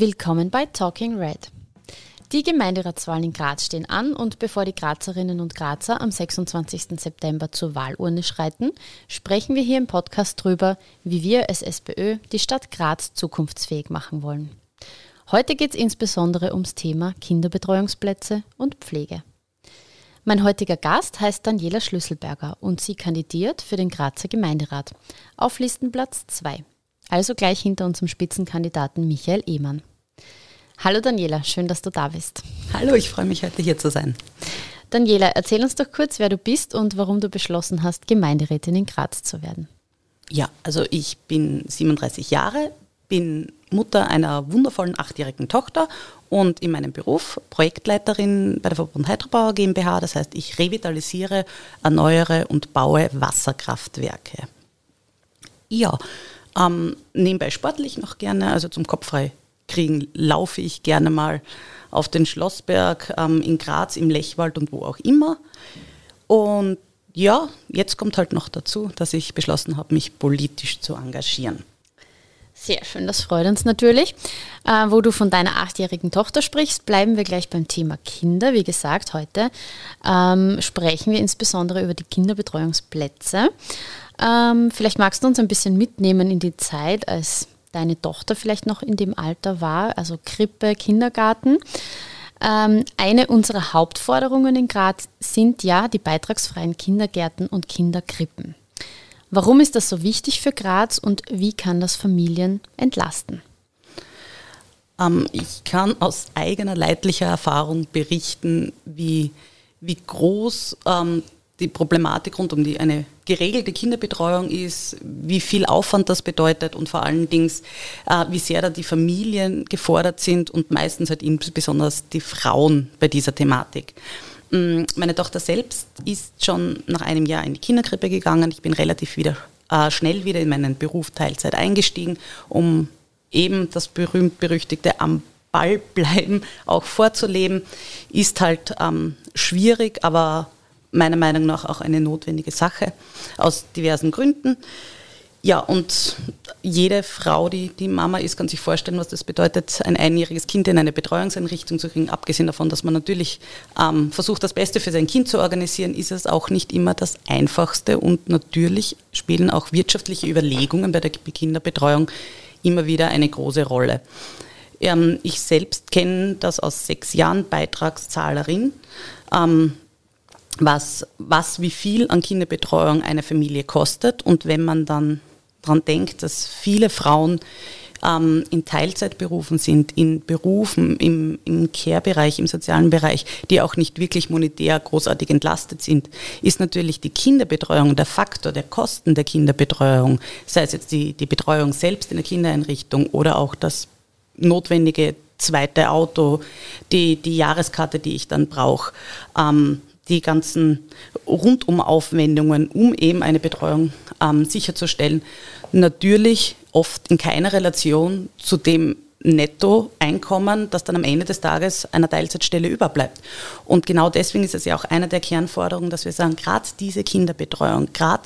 Willkommen bei Talking Red. Die Gemeinderatswahlen in Graz stehen an und bevor die Grazerinnen und Grazer am 26. September zur Wahlurne schreiten, sprechen wir hier im Podcast darüber, wie wir als SPÖ die Stadt Graz zukunftsfähig machen wollen. Heute geht es insbesondere ums Thema Kinderbetreuungsplätze und Pflege. Mein heutiger Gast heißt Daniela Schlüsselberger und sie kandidiert für den Grazer Gemeinderat auf Listenplatz 2, also gleich hinter unserem Spitzenkandidaten Michael Ehmann. Hallo Daniela, schön, dass du da bist. Hallo, ich freue mich heute hier zu sein. Daniela, erzähl uns doch kurz, wer du bist und warum du beschlossen hast, Gemeinderätin in Graz zu werden. Ja, also ich bin 37 Jahre, bin Mutter einer wundervollen achtjährigen Tochter und in meinem Beruf Projektleiterin bei der Verbund Hydrobauer GmbH. Das heißt, ich revitalisiere, erneuere und baue Wasserkraftwerke. Ja, ähm, nebenbei sportlich noch gerne, also zum Kopf frei kriegen, laufe ich gerne mal auf den Schlossberg ähm, in Graz, im Lechwald und wo auch immer. Und ja, jetzt kommt halt noch dazu, dass ich beschlossen habe, mich politisch zu engagieren. Sehr schön, das freut uns natürlich. Äh, wo du von deiner achtjährigen Tochter sprichst, bleiben wir gleich beim Thema Kinder. Wie gesagt, heute ähm, sprechen wir insbesondere über die Kinderbetreuungsplätze. Ähm, vielleicht magst du uns ein bisschen mitnehmen in die Zeit, als deine Tochter vielleicht noch in dem Alter war, also Krippe, Kindergarten. Ähm, eine unserer Hauptforderungen in Graz sind ja die beitragsfreien Kindergärten und Kinderkrippen. Warum ist das so wichtig für Graz und wie kann das Familien entlasten? Ähm, ich kann aus eigener leidlicher Erfahrung berichten, wie, wie groß ähm, die Problematik rund um die, eine geregelte Kinderbetreuung ist, wie viel Aufwand das bedeutet und vor allen Dingen, äh, wie sehr da die Familien gefordert sind und meistens halt insbesondere die Frauen bei dieser Thematik. Mm, meine Tochter selbst ist schon nach einem Jahr in die Kinderkrippe gegangen. Ich bin relativ wieder, äh, schnell wieder in meinen Beruf Teilzeit eingestiegen, um eben das berühmt-berüchtigte am Ball bleiben auch vorzuleben. Ist halt ähm, schwierig, aber meiner Meinung nach auch eine notwendige Sache aus diversen Gründen. Ja, und jede Frau, die, die Mama ist, kann sich vorstellen, was das bedeutet, ein einjähriges Kind in eine Betreuungseinrichtung zu kriegen. Abgesehen davon, dass man natürlich ähm, versucht, das Beste für sein Kind zu organisieren, ist es auch nicht immer das Einfachste. Und natürlich spielen auch wirtschaftliche Überlegungen bei der Kinderbetreuung immer wieder eine große Rolle. Ähm, ich selbst kenne das aus sechs Jahren Beitragszahlerin. Ähm, was, was wie viel an Kinderbetreuung eine Familie kostet. Und wenn man dann daran denkt, dass viele Frauen ähm, in Teilzeitberufen sind, in Berufen im, im Care-Bereich, im sozialen Bereich, die auch nicht wirklich monetär großartig entlastet sind, ist natürlich die Kinderbetreuung der Faktor der Kosten der Kinderbetreuung, sei es jetzt die, die Betreuung selbst in der Kindereinrichtung oder auch das notwendige zweite Auto, die, die Jahreskarte, die ich dann brauche. Ähm, die ganzen Rundumaufwendungen, um eben eine Betreuung ähm, sicherzustellen, natürlich oft in keiner Relation zu dem Nettoeinkommen, das dann am Ende des Tages einer Teilzeitstelle überbleibt. Und genau deswegen ist es ja auch eine der Kernforderungen, dass wir sagen, gerade diese Kinderbetreuung, gerade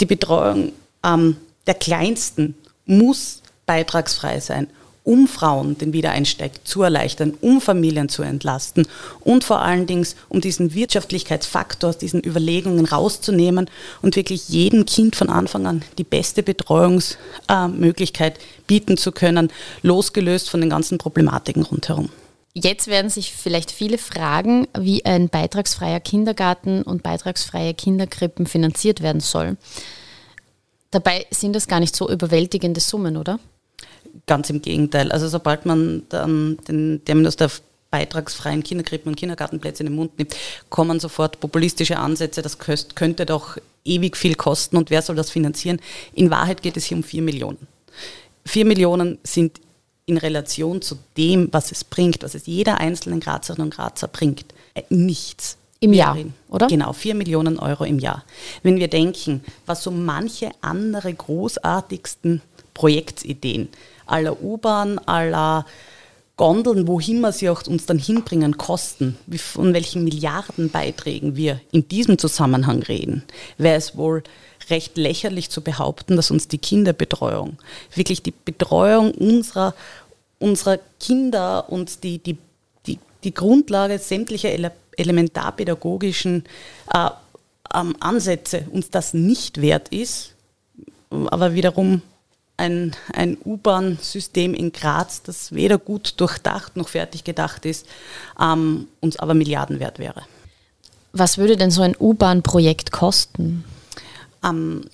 die Betreuung ähm, der Kleinsten muss beitragsfrei sein um Frauen den Wiedereinstieg zu erleichtern, um Familien zu entlasten und vor allen Dingen um diesen Wirtschaftlichkeitsfaktor aus diesen Überlegungen rauszunehmen und wirklich jedem Kind von Anfang an die beste Betreuungsmöglichkeit bieten zu können, losgelöst von den ganzen Problematiken rundherum. Jetzt werden sich vielleicht viele fragen, wie ein beitragsfreier Kindergarten und beitragsfreie Kinderkrippen finanziert werden soll. Dabei sind das gar nicht so überwältigende Summen, oder? Ganz im Gegenteil. Also sobald man dann den Terminus der beitragsfreien Kinderkrippen und Kindergartenplätze in den Mund nimmt, kommen sofort populistische Ansätze, das könnte doch ewig viel kosten und wer soll das finanzieren? In Wahrheit geht es hier um vier Millionen. Vier Millionen sind in Relation zu dem, was es bringt, was es jeder einzelnen Grazerin und Grazer bringt, äh, nichts. Im Jahr, oder? Genau, vier Millionen Euro im Jahr. Wenn wir denken, was so manche andere großartigsten Projektideen. Aller U-Bahn, aller Gondeln, wohin wir sie auch uns dann hinbringen, kosten, von welchen Milliardenbeiträgen wir in diesem Zusammenhang reden, wäre es wohl recht lächerlich zu behaupten, dass uns die Kinderbetreuung, wirklich die Betreuung unserer unserer Kinder und die, die, die, die Grundlage sämtlicher ele elementarpädagogischen äh, ähm, Ansätze uns das nicht wert ist, aber wiederum ein, ein U-Bahn-System in Graz, das weder gut durchdacht noch fertig gedacht ist, ähm, uns aber Milliarden wert wäre. Was würde denn so ein U-Bahn-Projekt kosten? Ähm,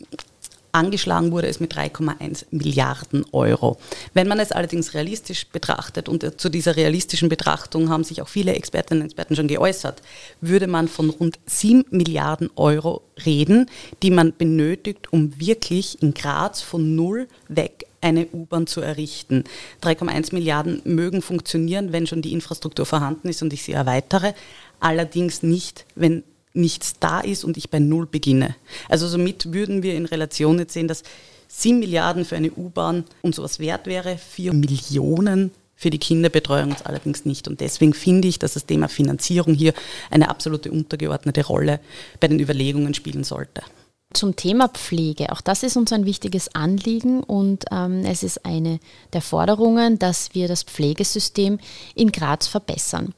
Angeschlagen wurde es mit 3,1 Milliarden Euro. Wenn man es allerdings realistisch betrachtet, und zu dieser realistischen Betrachtung haben sich auch viele Expertinnen und Experten schon geäußert, würde man von rund 7 Milliarden Euro reden, die man benötigt, um wirklich in Graz von null weg eine U-Bahn zu errichten. 3,1 Milliarden mögen funktionieren, wenn schon die Infrastruktur vorhanden ist und ich sie erweitere, allerdings nicht, wenn nichts da ist und ich bei Null beginne. Also somit würden wir in Relation jetzt sehen, dass 7 Milliarden für eine U-Bahn und sowas wert wäre, 4 Millionen für die Kinderbetreuung allerdings nicht. Und deswegen finde ich, dass das Thema Finanzierung hier eine absolute untergeordnete Rolle bei den Überlegungen spielen sollte. Zum Thema Pflege, auch das ist uns ein wichtiges Anliegen und ähm, es ist eine der Forderungen, dass wir das Pflegesystem in Graz verbessern.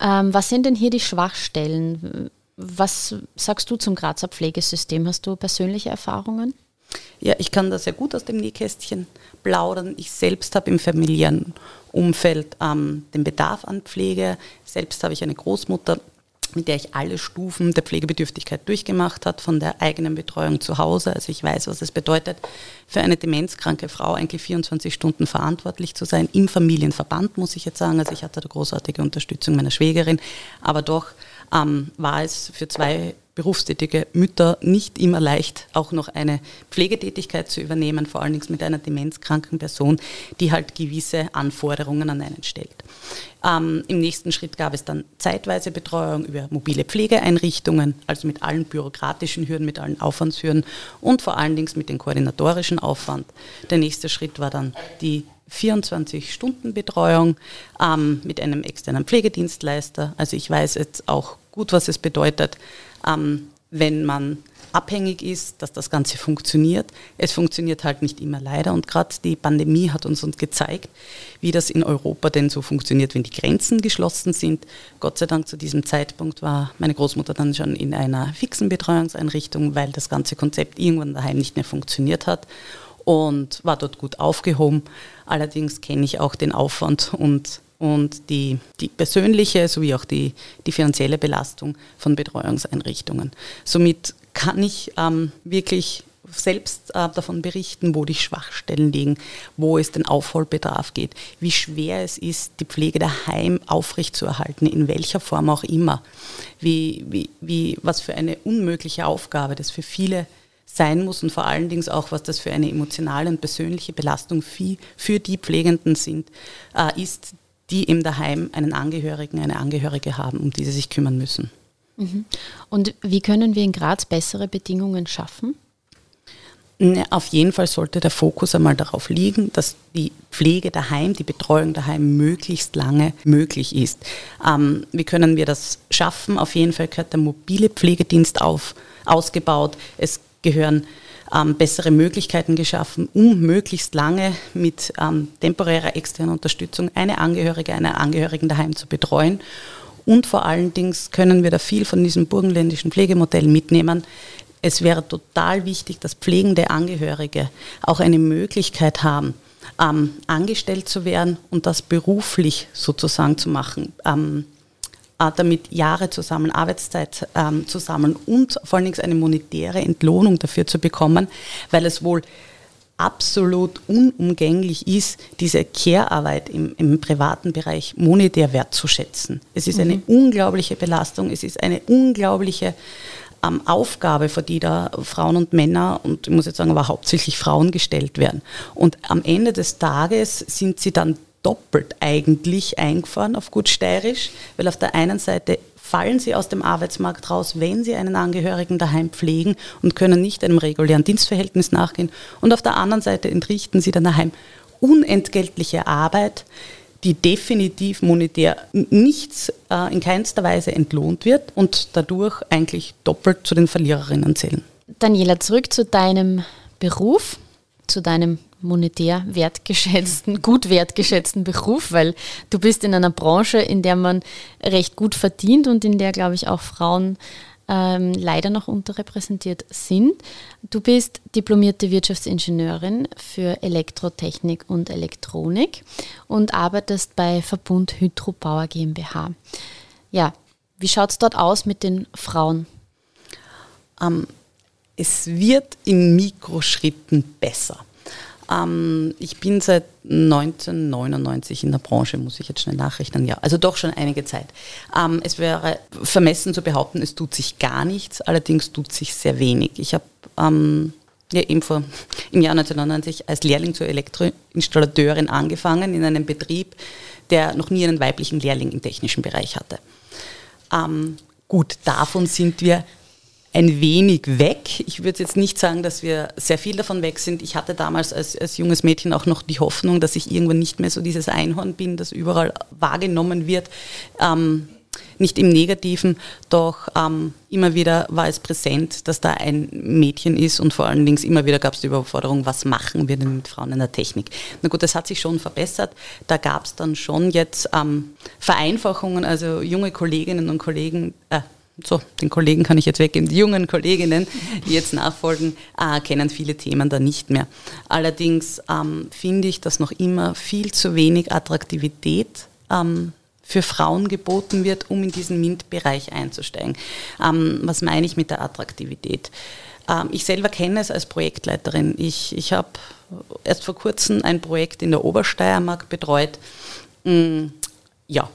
Ähm, was sind denn hier die Schwachstellen? Was sagst du zum Grazer Pflegesystem? Hast du persönliche Erfahrungen? Ja, ich kann da sehr gut aus dem Nähkästchen plaudern. Ich selbst habe im familiären Umfeld ähm, den Bedarf an Pflege. Selbst habe ich eine Großmutter, mit der ich alle Stufen der Pflegebedürftigkeit durchgemacht habe, von der eigenen Betreuung zu Hause. Also ich weiß, was es bedeutet, für eine demenzkranke Frau eigentlich 24 Stunden verantwortlich zu sein. Im Familienverband, muss ich jetzt sagen. Also ich hatte da großartige Unterstützung meiner Schwägerin, aber doch ähm, war es für zwei berufstätige Mütter nicht immer leicht, auch noch eine Pflegetätigkeit zu übernehmen, vor allen Dingen mit einer demenzkranken Person, die halt gewisse Anforderungen an einen stellt. Ähm, Im nächsten Schritt gab es dann zeitweise Betreuung über mobile Pflegeeinrichtungen, also mit allen bürokratischen Hürden, mit allen Aufwandshürden und vor allen Dingen mit dem koordinatorischen Aufwand. Der nächste Schritt war dann die 24-Stunden-Betreuung ähm, mit einem externen Pflegedienstleister. Also ich weiß jetzt auch gut, was es bedeutet, ähm, wenn man abhängig ist, dass das Ganze funktioniert. Es funktioniert halt nicht immer leider und gerade die Pandemie hat uns, uns gezeigt, wie das in Europa denn so funktioniert, wenn die Grenzen geschlossen sind. Gott sei Dank zu diesem Zeitpunkt war meine Großmutter dann schon in einer fixen Betreuungseinrichtung, weil das ganze Konzept irgendwann daheim nicht mehr funktioniert hat und war dort gut aufgehoben. Allerdings kenne ich auch den Aufwand und, und die, die persönliche sowie auch die, die finanzielle Belastung von Betreuungseinrichtungen. Somit kann ich ähm, wirklich selbst äh, davon berichten, wo die Schwachstellen liegen, wo es den Aufholbedarf geht, wie schwer es ist, die Pflege daheim aufrechtzuerhalten, in welcher Form auch immer, wie, wie, wie, was für eine unmögliche Aufgabe das für viele sein muss und vor allen Dingen auch, was das für eine emotionale und persönliche Belastung für, die Pflegenden sind, äh, ist, die im Daheim einen Angehörigen, eine Angehörige haben, um die sie sich kümmern müssen. Mhm. Und wie können wir in Graz bessere Bedingungen schaffen? Auf jeden Fall sollte der Fokus einmal darauf liegen, dass die Pflege daheim, die Betreuung daheim möglichst lange möglich ist. Ähm, wie können wir das schaffen? Auf jeden Fall gehört der mobile Pflegedienst auf, ausgebaut. Es gehören ähm, bessere Möglichkeiten geschaffen, um möglichst lange mit ähm, temporärer externer Unterstützung eine Angehörige, einen Angehörigen daheim zu betreuen. Und vor allen Dingen können wir da viel von diesem burgenländischen Pflegemodell mitnehmen. Es wäre total wichtig, dass pflegende Angehörige auch eine Möglichkeit haben, ähm, angestellt zu werden und das beruflich sozusagen zu machen. Ähm, äh, damit Jahre zusammen, Arbeitszeit ähm, zu sammeln und vor allen Dingen eine monetäre Entlohnung dafür zu bekommen, weil es wohl absolut unumgänglich ist, diese Care-Arbeit im, im, privaten Bereich monetär wertzuschätzen. Es ist eine mhm. unglaubliche Belastung, es ist eine unglaubliche ähm, Aufgabe, vor die da Frauen und Männer und ich muss jetzt sagen, aber hauptsächlich Frauen gestellt werden. Und am Ende des Tages sind sie dann doppelt eigentlich eingefahren auf gut steirisch, weil auf der einen Seite fallen sie aus dem Arbeitsmarkt raus, wenn sie einen Angehörigen daheim pflegen und können nicht einem regulären Dienstverhältnis nachgehen. Und auf der anderen Seite entrichten sie dann daheim unentgeltliche Arbeit, die definitiv monetär nichts äh, in keinster Weise entlohnt wird und dadurch eigentlich doppelt zu den Verliererinnen zählen. Daniela, zurück zu deinem Beruf, zu deinem monetär wertgeschätzten, gut wertgeschätzten Beruf, weil du bist in einer Branche, in der man recht gut verdient und in der, glaube ich, auch Frauen ähm, leider noch unterrepräsentiert sind. Du bist diplomierte Wirtschaftsingenieurin für Elektrotechnik und Elektronik und arbeitest bei Verbund Hydrobauer GmbH. Ja, wie schaut es dort aus mit den Frauen? Ähm, es wird in Mikroschritten besser. Ähm, ich bin seit 1999 in der Branche, muss ich jetzt schnell nachrechnen. Ja, also doch schon einige Zeit. Ähm, es wäre vermessen zu behaupten, es tut sich gar nichts, allerdings tut sich sehr wenig. Ich habe ähm, ja, eben vor, im Jahr 1999 als Lehrling zur Elektroinstallateurin angefangen in einem Betrieb, der noch nie einen weiblichen Lehrling im technischen Bereich hatte. Ähm, gut, davon sind wir ein wenig weg. Ich würde jetzt nicht sagen, dass wir sehr viel davon weg sind. Ich hatte damals als, als junges Mädchen auch noch die Hoffnung, dass ich irgendwann nicht mehr so dieses Einhorn bin, das überall wahrgenommen wird. Ähm, nicht im Negativen, doch ähm, immer wieder war es präsent, dass da ein Mädchen ist und vor allen Dingen immer wieder gab es die Überforderung, was machen wir denn mit Frauen in der Technik? Na gut, das hat sich schon verbessert. Da gab es dann schon jetzt ähm, Vereinfachungen, also junge Kolleginnen und Kollegen, äh, so, den Kollegen kann ich jetzt weggeben, die jungen Kolleginnen, die jetzt nachfolgen, äh, kennen viele Themen da nicht mehr. Allerdings ähm, finde ich, dass noch immer viel zu wenig Attraktivität ähm, für Frauen geboten wird, um in diesen MINT-Bereich einzusteigen. Ähm, was meine ich mit der Attraktivität? Ähm, ich selber kenne es als Projektleiterin. Ich, ich habe erst vor kurzem ein Projekt in der Obersteiermark betreut. Mm, ja,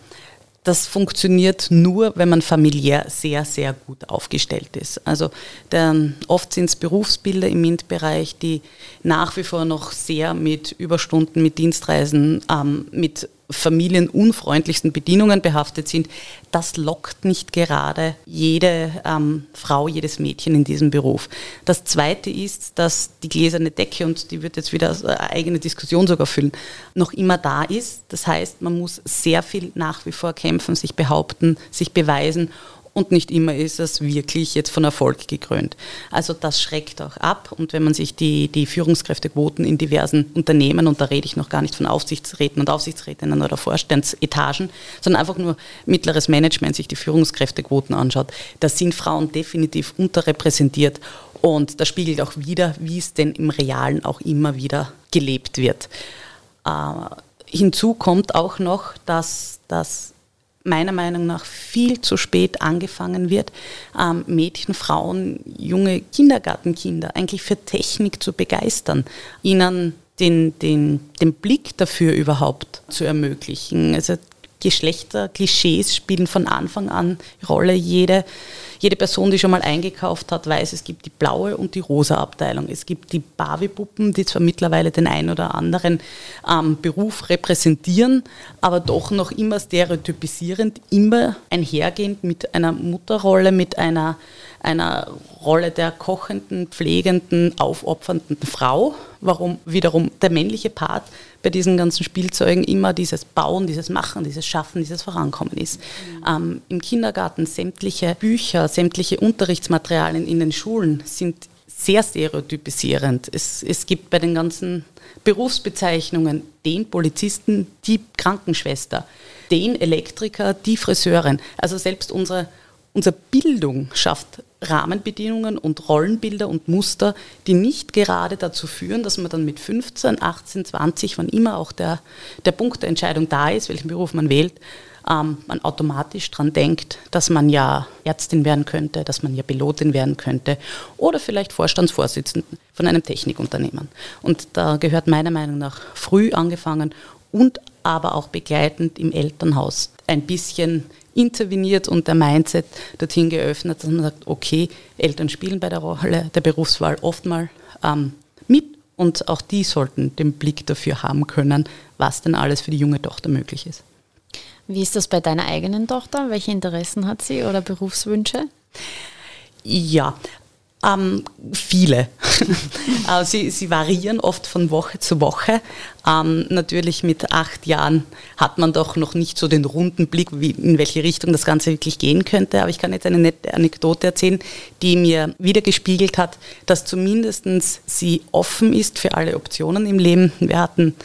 das funktioniert nur, wenn man familiär sehr, sehr gut aufgestellt ist. Also der, oft sind es Berufsbilder im MINT-Bereich, die nach wie vor noch sehr mit Überstunden, mit Dienstreisen, ähm, mit familienunfreundlichsten Bedienungen behaftet sind, das lockt nicht gerade jede ähm, Frau, jedes Mädchen in diesem Beruf. Das Zweite ist, dass die gläserne Decke, und die wird jetzt wieder eine eigene Diskussion sogar füllen, noch immer da ist. Das heißt, man muss sehr viel nach wie vor kämpfen, sich behaupten, sich beweisen und nicht immer ist es wirklich jetzt von Erfolg gekrönt. Also das schreckt auch ab und wenn man sich die, die Führungskräftequoten in diversen Unternehmen, und da rede ich noch gar nicht von Aufsichtsräten und Aufsichtsrätinnen oder Vorstandsetagen, sondern einfach nur mittleres Management sich die Führungskräftequoten anschaut, da sind Frauen definitiv unterrepräsentiert und das spiegelt auch wieder, wie es denn im Realen auch immer wieder gelebt wird. Äh, hinzu kommt auch noch, dass das meiner Meinung nach viel zu spät angefangen wird, ähm, Mädchen, Frauen, junge Kindergartenkinder eigentlich für Technik zu begeistern, ihnen den, den, den Blick dafür überhaupt zu ermöglichen. Also Geschlechterklischees spielen von Anfang an Rolle. Jede, jede Person, die schon mal eingekauft hat, weiß, es gibt die blaue und die rosa Abteilung. Es gibt die Barbie-Puppen, die zwar mittlerweile den einen oder anderen ähm, Beruf repräsentieren, aber doch noch immer stereotypisierend, immer einhergehend mit einer Mutterrolle, mit einer, einer Rolle der kochenden, pflegenden, aufopfernden Frau. Warum wiederum der männliche Part bei diesen ganzen Spielzeugen immer dieses Bauen, dieses Machen, dieses Schaffen, dieses Vorankommen ist. Ähm, Im Kindergarten sämtliche Bücher, sämtliche Unterrichtsmaterialien in den Schulen sind sehr stereotypisierend. Es, es gibt bei den ganzen Berufsbezeichnungen den Polizisten, die Krankenschwester, den Elektriker, die Friseurin. Also selbst unsere, unsere Bildung schafft Rahmenbedingungen und Rollenbilder und Muster, die nicht gerade dazu führen, dass man dann mit 15, 18, 20, wann immer auch der, der Punkt der Entscheidung da ist, welchen Beruf man wählt, ähm, man automatisch daran denkt, dass man ja Ärztin werden könnte, dass man ja Pilotin werden könnte oder vielleicht Vorstandsvorsitzende von einem Technikunternehmen. Und da gehört meiner Meinung nach früh angefangen und aber auch begleitend im Elternhaus ein bisschen interveniert und der Mindset dorthin geöffnet, dass man sagt, okay, Eltern spielen bei der Rolle der Berufswahl oft mal ähm, mit und auch die sollten den Blick dafür haben können, was denn alles für die junge Tochter möglich ist. Wie ist das bei deiner eigenen Tochter? Welche Interessen hat sie oder Berufswünsche? Ja, ähm, viele. Sie, sie variieren oft von Woche zu Woche. Ähm, natürlich mit acht Jahren hat man doch noch nicht so den runden Blick, wie, in welche Richtung das Ganze wirklich gehen könnte. Aber ich kann jetzt eine nette Anekdote erzählen, die mir wieder gespiegelt hat, dass zumindest sie offen ist für alle Optionen im Leben. Wir hatten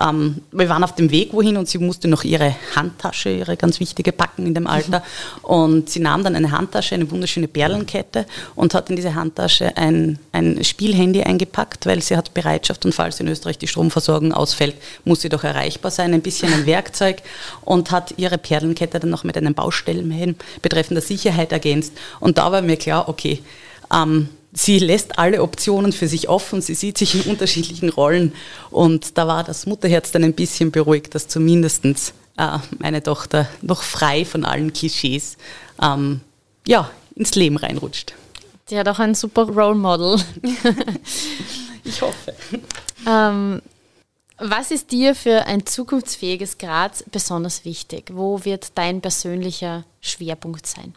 ähm, wir waren auf dem Weg wohin und sie musste noch ihre Handtasche, ihre ganz wichtige packen in dem Alter. Und sie nahm dann eine Handtasche, eine wunderschöne Perlenkette und hat in diese Handtasche ein, ein Spielhandy eingepackt, weil sie hat Bereitschaft und falls in Österreich die Stromversorgung ausfällt, muss sie doch erreichbar sein, ein bisschen ein Werkzeug und hat ihre Perlenkette dann noch mit einem Baustellenhelm betreffender Sicherheit ergänzt. Und da war mir klar, okay, ähm, sie lässt alle Optionen für sich offen, sie sieht sich in unterschiedlichen Rollen und da war das Mutterherz dann ein bisschen beruhigt, dass zumindest äh, meine Tochter noch frei von allen Klischees ähm, ja, ins Leben reinrutscht. Die hat auch ein super Role Model. ich hoffe. Ähm, was ist dir für ein zukunftsfähiges Graz besonders wichtig? Wo wird dein persönlicher Schwerpunkt sein?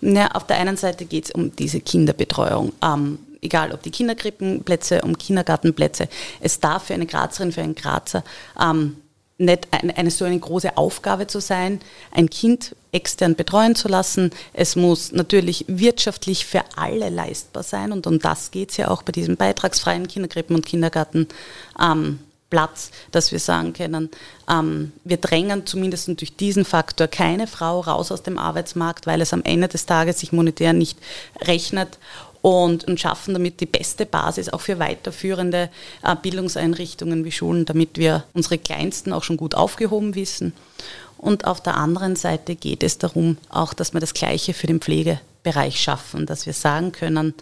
Ja, auf der einen Seite geht es um diese Kinderbetreuung. Ähm, egal ob die Kinderkrippenplätze, um Kindergartenplätze. Es darf für eine Grazerin, für einen Grazer ähm, nicht eine, eine, so eine große Aufgabe zu sein, ein Kind extern betreuen zu lassen. Es muss natürlich wirtschaftlich für alle leistbar sein und um das geht es ja auch bei diesem beitragsfreien Kinderkrippen und Kindergarten. Ähm, dass wir sagen können, ähm, wir drängen zumindest durch diesen Faktor keine Frau raus aus dem Arbeitsmarkt, weil es am Ende des Tages sich monetär nicht rechnet und, und schaffen damit die beste Basis auch für weiterführende äh, Bildungseinrichtungen wie Schulen, damit wir unsere Kleinsten auch schon gut aufgehoben wissen. Und auf der anderen Seite geht es darum, auch, dass wir das Gleiche für den Pflegebereich schaffen, dass wir sagen können,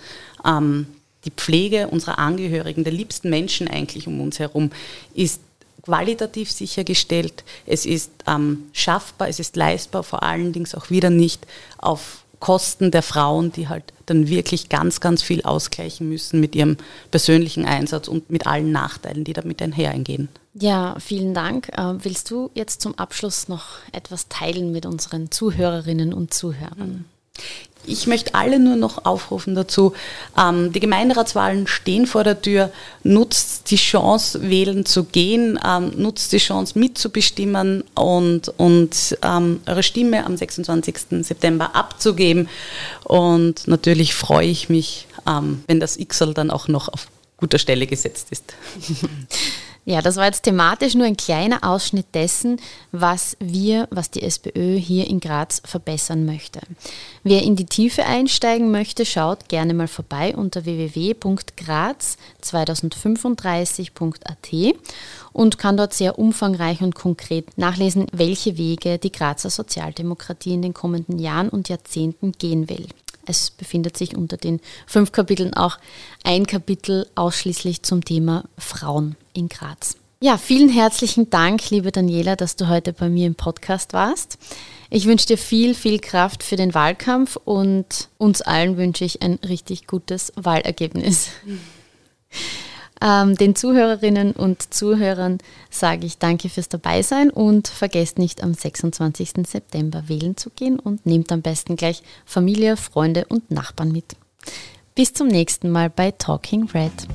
ähm, die Pflege unserer Angehörigen, der liebsten Menschen eigentlich um uns herum, ist qualitativ sichergestellt, es ist ähm, schaffbar, es ist leistbar, vor allen Dingen auch wieder nicht auf Kosten der Frauen, die halt dann wirklich ganz, ganz viel ausgleichen müssen mit ihrem persönlichen Einsatz und mit allen Nachteilen, die damit einhergehen. Ja, vielen Dank. Äh, willst du jetzt zum Abschluss noch etwas teilen mit unseren Zuhörerinnen und Zuhörern? Ich möchte alle nur noch aufrufen dazu, ähm, die Gemeinderatswahlen stehen vor der Tür, nutzt die Chance, wählen zu gehen, ähm, nutzt die Chance, mitzubestimmen und, und ähm, eure Stimme am 26. September abzugeben. Und natürlich freue ich mich, ähm, wenn das XL dann auch noch auf guter Stelle gesetzt ist. Ja, das war jetzt thematisch nur ein kleiner Ausschnitt dessen, was wir, was die SPÖ hier in Graz verbessern möchte. Wer in die Tiefe einsteigen möchte, schaut gerne mal vorbei unter www.graz2035.at und kann dort sehr umfangreich und konkret nachlesen, welche Wege die Grazer Sozialdemokratie in den kommenden Jahren und Jahrzehnten gehen will. Es befindet sich unter den fünf Kapiteln auch ein Kapitel ausschließlich zum Thema Frauen in Graz. Ja, vielen herzlichen Dank, liebe Daniela, dass du heute bei mir im Podcast warst. Ich wünsche dir viel, viel Kraft für den Wahlkampf und uns allen wünsche ich ein richtig gutes Wahlergebnis. Ähm, den Zuhörerinnen und Zuhörern sage ich danke fürs Dabeisein und vergesst nicht am 26. September wählen zu gehen und nehmt am besten gleich Familie, Freunde und Nachbarn mit. Bis zum nächsten Mal bei Talking Red.